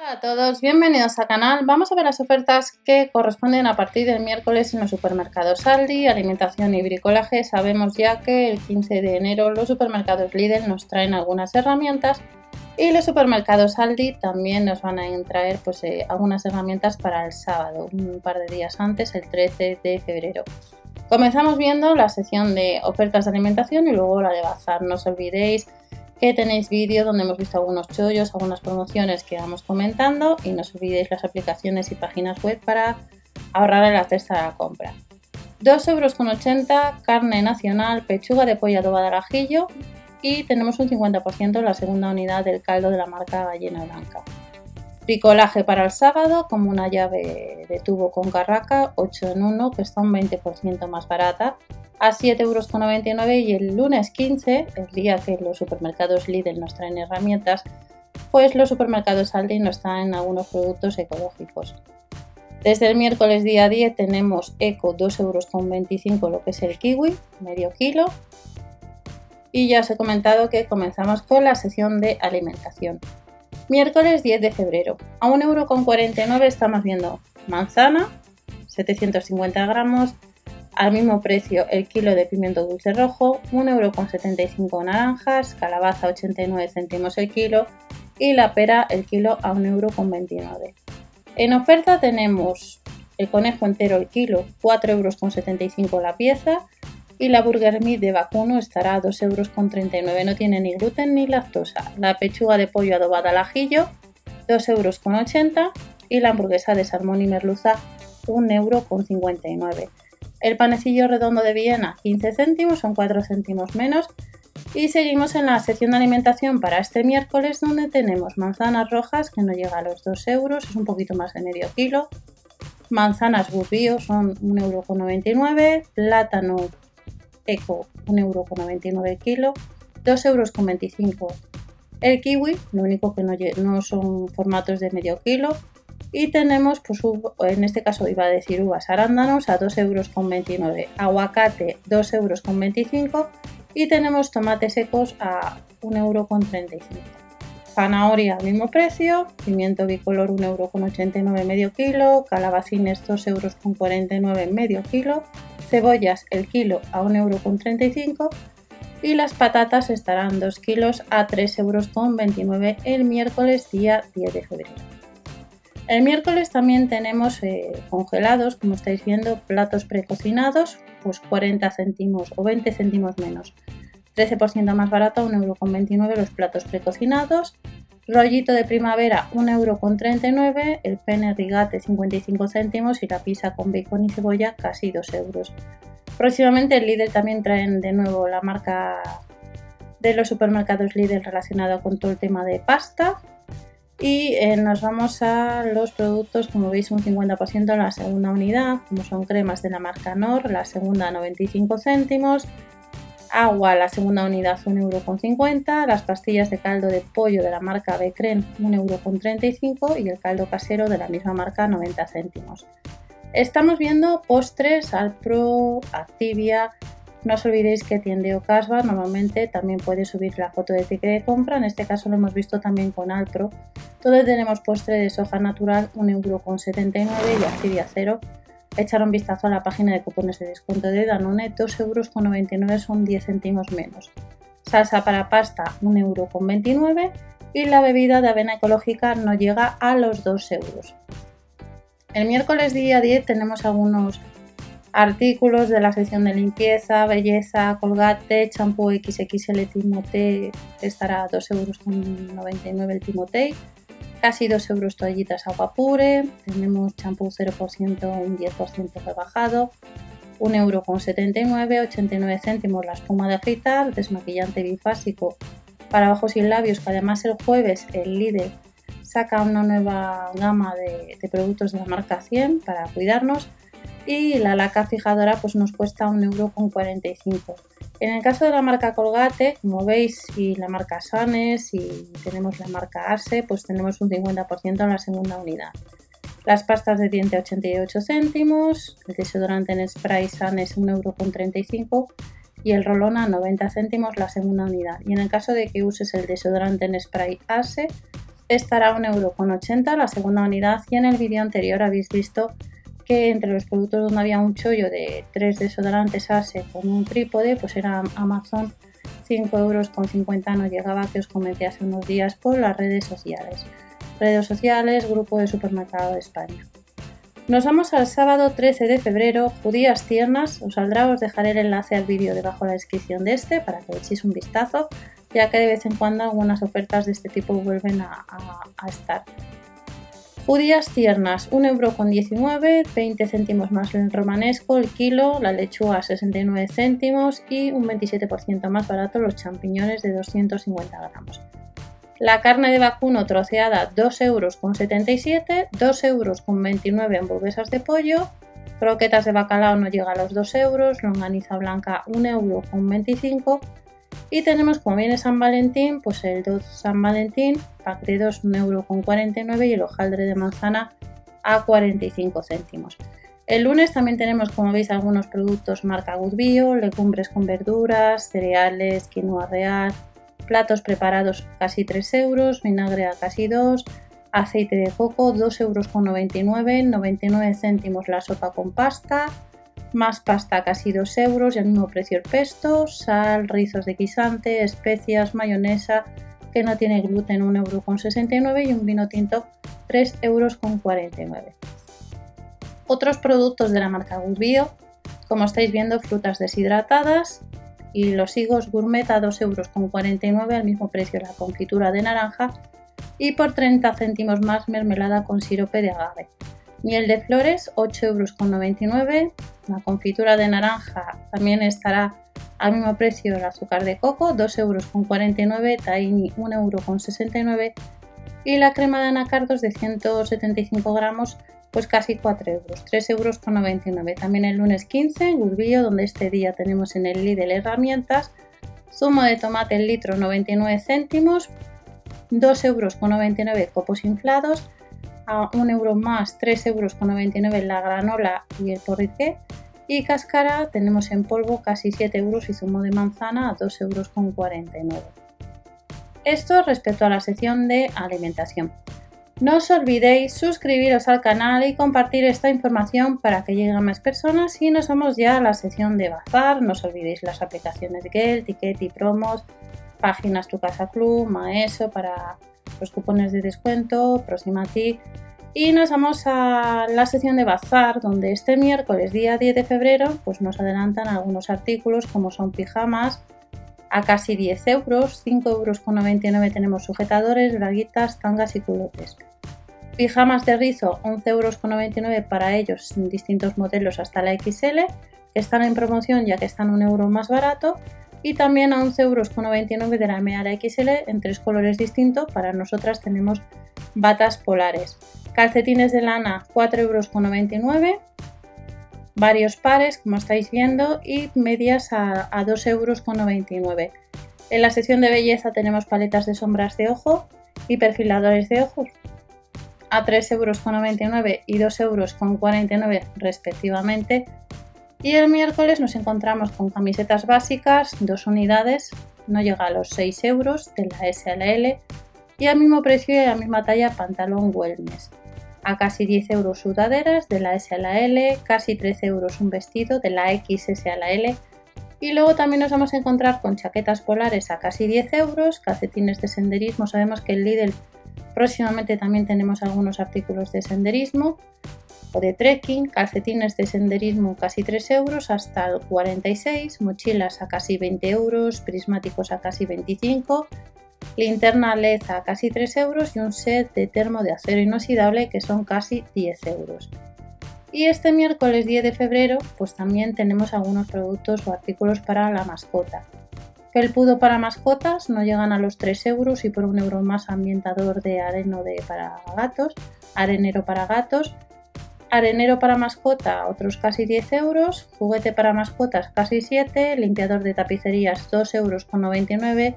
Hola a todos, bienvenidos al canal. Vamos a ver las ofertas que corresponden a partir del miércoles en los supermercados Aldi, alimentación y bricolaje. Sabemos ya que el 15 de enero los supermercados Lidl nos traen algunas herramientas y los supermercados Aldi también nos van a traer pues, eh, algunas herramientas para el sábado, un par de días antes, el 13 de febrero. Comenzamos viendo la sección de ofertas de alimentación y luego la de bazar. No os olvidéis que tenéis vídeo donde hemos visto algunos chollos, algunas promociones que vamos comentando y no os olvidéis las aplicaciones y páginas web para ahorrar en la cesta de la compra. 2,80 euros carne nacional, pechuga de pollo adobada al ajillo y tenemos un 50% en la segunda unidad del caldo de la marca Gallina Blanca. Picolaje para el sábado, como una llave de tubo con carraca, 8 en 1, que está un 20% más barata, a 7,99 euros y el lunes 15, el día que los supermercados Lidl nos traen herramientas, pues los supermercados Aldi nos traen algunos productos ecológicos. Desde el miércoles día 10 tenemos Eco 2,25 euros lo que es el kiwi, medio kilo. Y ya os he comentado que comenzamos con la sesión de alimentación. Miércoles 10 de febrero. A 1,49€ estamos viendo manzana, 750 gramos, al mismo precio el kilo de pimiento dulce rojo, 1,75€ naranjas, calabaza 89 céntimos el kilo y la pera el kilo a 1,29€. En oferta tenemos el conejo entero el kilo, 4,75€ la pieza y la Burger Meat de vacuno estará a 2,39 euros. No tiene ni gluten ni lactosa. La pechuga de pollo adobada al ajillo, 2,80 euros. Y la hamburguesa de salmón y merluza, 1,59 euro. El panecillo redondo de Viena, 15 céntimos, son 4 céntimos menos. Y seguimos en la sección de alimentación para este miércoles, donde tenemos manzanas rojas, que no llega a los 2 euros, es un poquito más de medio kilo. Manzanas burbío son 1,99 euro. Plátano Eco, 1,99€ el kilo, 2,25€ el kiwi, lo único que no, son formatos de medio kilo. Y tenemos, pues en este caso iba a decir uvas arándanos a 2,29€, aguacate 2,25€ y tenemos tomates secos a 1,35€. Zanahoria al mismo precio, pimiento bicolor 1,89€ medio kilo, calabacines 2,49€ medio kilo, cebollas el kilo a 1,35€ y las patatas estarán 2 kilos a 3,29€ el miércoles día 10 de febrero. El miércoles también tenemos eh, congelados, como estáis viendo, platos precocinados, pues 40 céntimos o 20 céntimos menos. 13% más barato, 1,29€ los platos precocinados. Rollito de primavera, 1,39€, el pene rigate 55 céntimos y la pizza con bacon y cebolla casi 2 euros. Próximamente el Lidl también traen de nuevo la marca de los supermercados Lidl relacionado con todo el tema de pasta. Y eh, nos vamos a los productos, como veis, un 50% en la segunda unidad, como son cremas de la marca Nor, la segunda 95 céntimos, agua la segunda unidad 1,50€, las pastillas de caldo de pollo de la marca Becren 1,35€ y el caldo casero de la misma marca 90 céntimos. Estamos viendo postres Alpro, Activia. No os olvidéis que tiende Casbar normalmente también puede subir la foto de ticket de compra. En este caso lo hemos visto también con Alpro. Donde tenemos postre de soja natural 1,79€ y Activia 0 echar un vistazo a la página de cupones de descuento de Danone, 2,99 euros son 10 céntimos menos. Salsa para pasta, 1,29 euro y la bebida de avena ecológica no llega a los 2 euros. El miércoles día 10 tenemos algunos artículos de la sección de limpieza, belleza, colgate, champú XXL Timotei estará a 2,99 euros el Timotei casi 2 euros toallitas agua pure, tenemos champú 0% un 10% rebajado, 1 euro con 79, 89 céntimos la espuma de afeitar, desmaquillante bifásico para ojos y labios, que además el jueves el líder saca una nueva gama de, de productos de la marca 100 para cuidarnos y la laca fijadora pues nos cuesta 1,45€. En el caso de la marca Colgate, como veis, y la marca Sanes y tenemos la marca Arse, pues tenemos un 50% en la segunda unidad. Las pastas de diente 88 céntimos, el desodorante en spray Sanes 1,35€ y el rolón a 90 céntimos la segunda unidad. Y en el caso de que uses el desodorante en spray Arse, estará a 1,80€ la segunda unidad y en el vídeo anterior habéis visto que entre los productos donde había un chollo de 3 desodorantes ASE con un trípode, pues era Amazon 5 euros con 50 no llegaba que os comenté hace unos días por las redes sociales. Redes sociales, Grupo de Supermercado de España. Nos vamos al sábado 13 de febrero, judías tiernas, os saldrá, os dejaré el enlace al vídeo debajo de la descripción de este para que echéis un vistazo, ya que de vez en cuando algunas ofertas de este tipo vuelven a, estar. Judías tiernas, 1,19€, 20 céntimos más el romanesco, el kilo, la lechuga 69 céntimos y un 27% más barato los champiñones de 250 gramos. La carne de vacuno troceada 2,77 euros, 2 euros con 29 hamburguesas de pollo, croquetas de bacalao no llega a los 2 euros, longaniza blanca 1 euro con 25 y tenemos como viene San Valentín, pues el 2 San Valentín, pack de 2 1 euro con 49 y el hojaldre de manzana a 45 céntimos. El lunes también tenemos, como veis, algunos productos marca Good Bio, legumbres con verduras, cereales, quinoa real, platos preparados casi 3 euros, vinagre a casi 2, aceite de coco 2 euros con 99, 99 céntimos la sopa con pasta, más pasta casi 2 euros y al mismo precio el pesto, sal, rizos de guisante, especias, mayonesa que no tiene gluten 1 euro con 69 y un vino tinto 3 euros con 49. Otros productos de la marca Good Bio, como estáis viendo, frutas deshidratadas y los higos gourmet a 2 euros con 49 al mismo precio la confitura de naranja y por 30 céntimos más mermelada con sirope de agave. Miel de flores 8 euros con 99 la confitura de naranja también estará al mismo precio el azúcar de coco, 2 euros con 49, tahini 1 euro con 69 y la crema de anacardos de 175 gramos pues casi 4 euros, 3 euros con 99. También el lunes 15 Gurbillo donde este día tenemos en el Lidl herramientas, zumo de tomate el litro 99 céntimos, 2 euros con 99 copos inflados, a 1 euro más 3 euros con 99 la granola y el porriqué y cáscara tenemos en polvo casi 7 euros y zumo de manzana a 2 euros con 49 esto respecto a la sección de alimentación. No os olvidéis suscribiros al canal y compartir esta información para que llegue a más personas. Y nos vamos ya a la sección de bazar. No os olvidéis las aplicaciones Gel, Ticket y Promos páginas Tu Casa Club, Maeso para los cupones de descuento, Proximati. Y nos vamos a la sección de Bazar, donde este miércoles, día 10 de febrero, pues nos adelantan algunos artículos como son pijamas a casi 10 euros, 5 euros con 99 tenemos sujetadores, braguitas, tangas y culotes. Pijamas de rizo, 11 euros con 99 para ellos distintos modelos hasta la XL, que están en promoción ya que están un euro más barato y también a 11,99 euros de la M la XL en tres colores distintos. Para nosotras tenemos batas polares. Calcetines de lana 4,99 euros. Varios pares, como estáis viendo, y medias a, a 2,99 euros. En la sección de belleza tenemos paletas de sombras de ojo y perfiladores de ojos a 3,99 euros y 2,49 euros respectivamente y el miércoles nos encontramos con camisetas básicas, dos unidades, no llega a los 6 euros de la S a la L y al mismo precio y a la misma talla pantalón wellness. A casi 10 euros sudaderas de la S a la L, casi 13 euros un vestido de la XS a la L y luego también nos vamos a encontrar con chaquetas polares a casi 10 euros, calcetines de senderismo, sabemos que el Lidl próximamente también tenemos algunos artículos de senderismo o de trekking, calcetines de senderismo casi 3 euros hasta 46, mochilas a casi 20 euros, prismáticos a casi 25, linterna LED a casi 3 euros y un set de termo de acero inoxidable que son casi 10 euros. Y este miércoles 10 de febrero pues también tenemos algunos productos o artículos para la mascota. Felpudo para mascotas no llegan a los 3 euros y por un euro más ambientador de areno de para gatos, arenero para gatos, arenero para mascota otros casi 10 euros, juguete para mascotas casi 7, limpiador de tapicerías 2 euros con 99,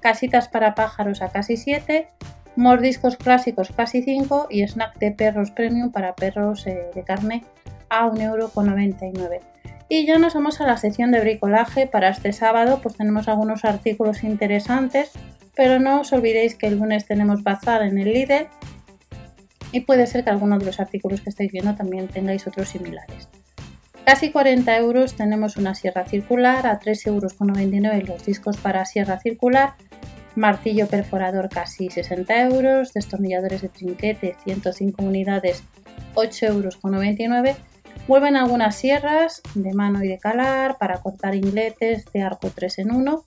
casitas para pájaros a casi 7, mordiscos clásicos casi 5 y snack de perros premium para perros eh, de carne a 1 euro con 99. Y ya nos vamos a la sección de bricolaje. Para este sábado pues tenemos algunos artículos interesantes pero no os olvidéis que el lunes tenemos bazar en el Lidl y puede ser que alguno de los artículos que estáis viendo también tengáis otros similares. Casi 40 euros tenemos una sierra circular, a 3,99 euros los discos para sierra circular, martillo perforador casi 60 euros, destornilladores de trinquete 105 unidades 8,99 euros. Vuelven algunas sierras de mano y de calar para cortar ingletes de arco 3 en 1,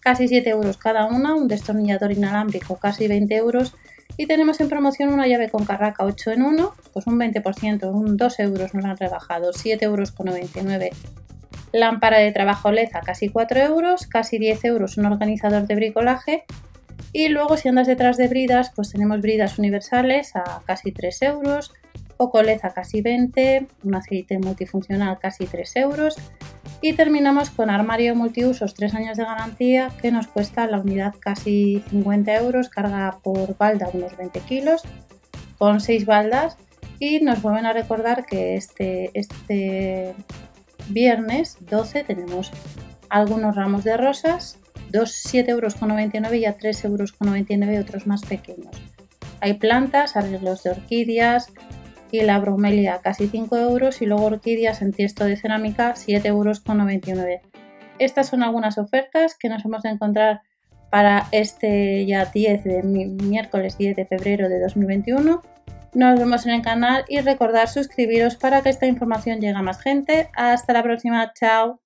casi 7 euros cada una, un destornillador inalámbrico casi 20 euros y tenemos en promoción una llave con carraca 8 en 1, pues un 20%, un 2 euros nos la han rebajado, 7 euros con 99. Lámpara de trabajo LED a casi 4 euros, casi 10 euros un organizador de bricolaje. Y luego si andas detrás de bridas, pues tenemos bridas universales a casi 3 euros, poco LED a casi 20, un aceite multifuncional casi 3 euros y terminamos con armario multiusos 3 años de garantía que nos cuesta la unidad casi 50 euros, carga por balda unos 20 kilos, con 6 baldas. Y nos vuelven a recordar que este, este viernes 12 tenemos algunos ramos de rosas, 7,99 euros y a 3,99 euros otros más pequeños. Hay plantas, arreglos de orquídeas, la bromelia casi 5 euros y luego orquídeas en tiesto de cerámica 7 euros con 99. Estas son algunas ofertas que nos hemos de encontrar para este ya 10 de miércoles 10 de febrero de 2021. Nos vemos en el canal y recordar suscribiros para que esta información llegue a más gente. Hasta la próxima, chao.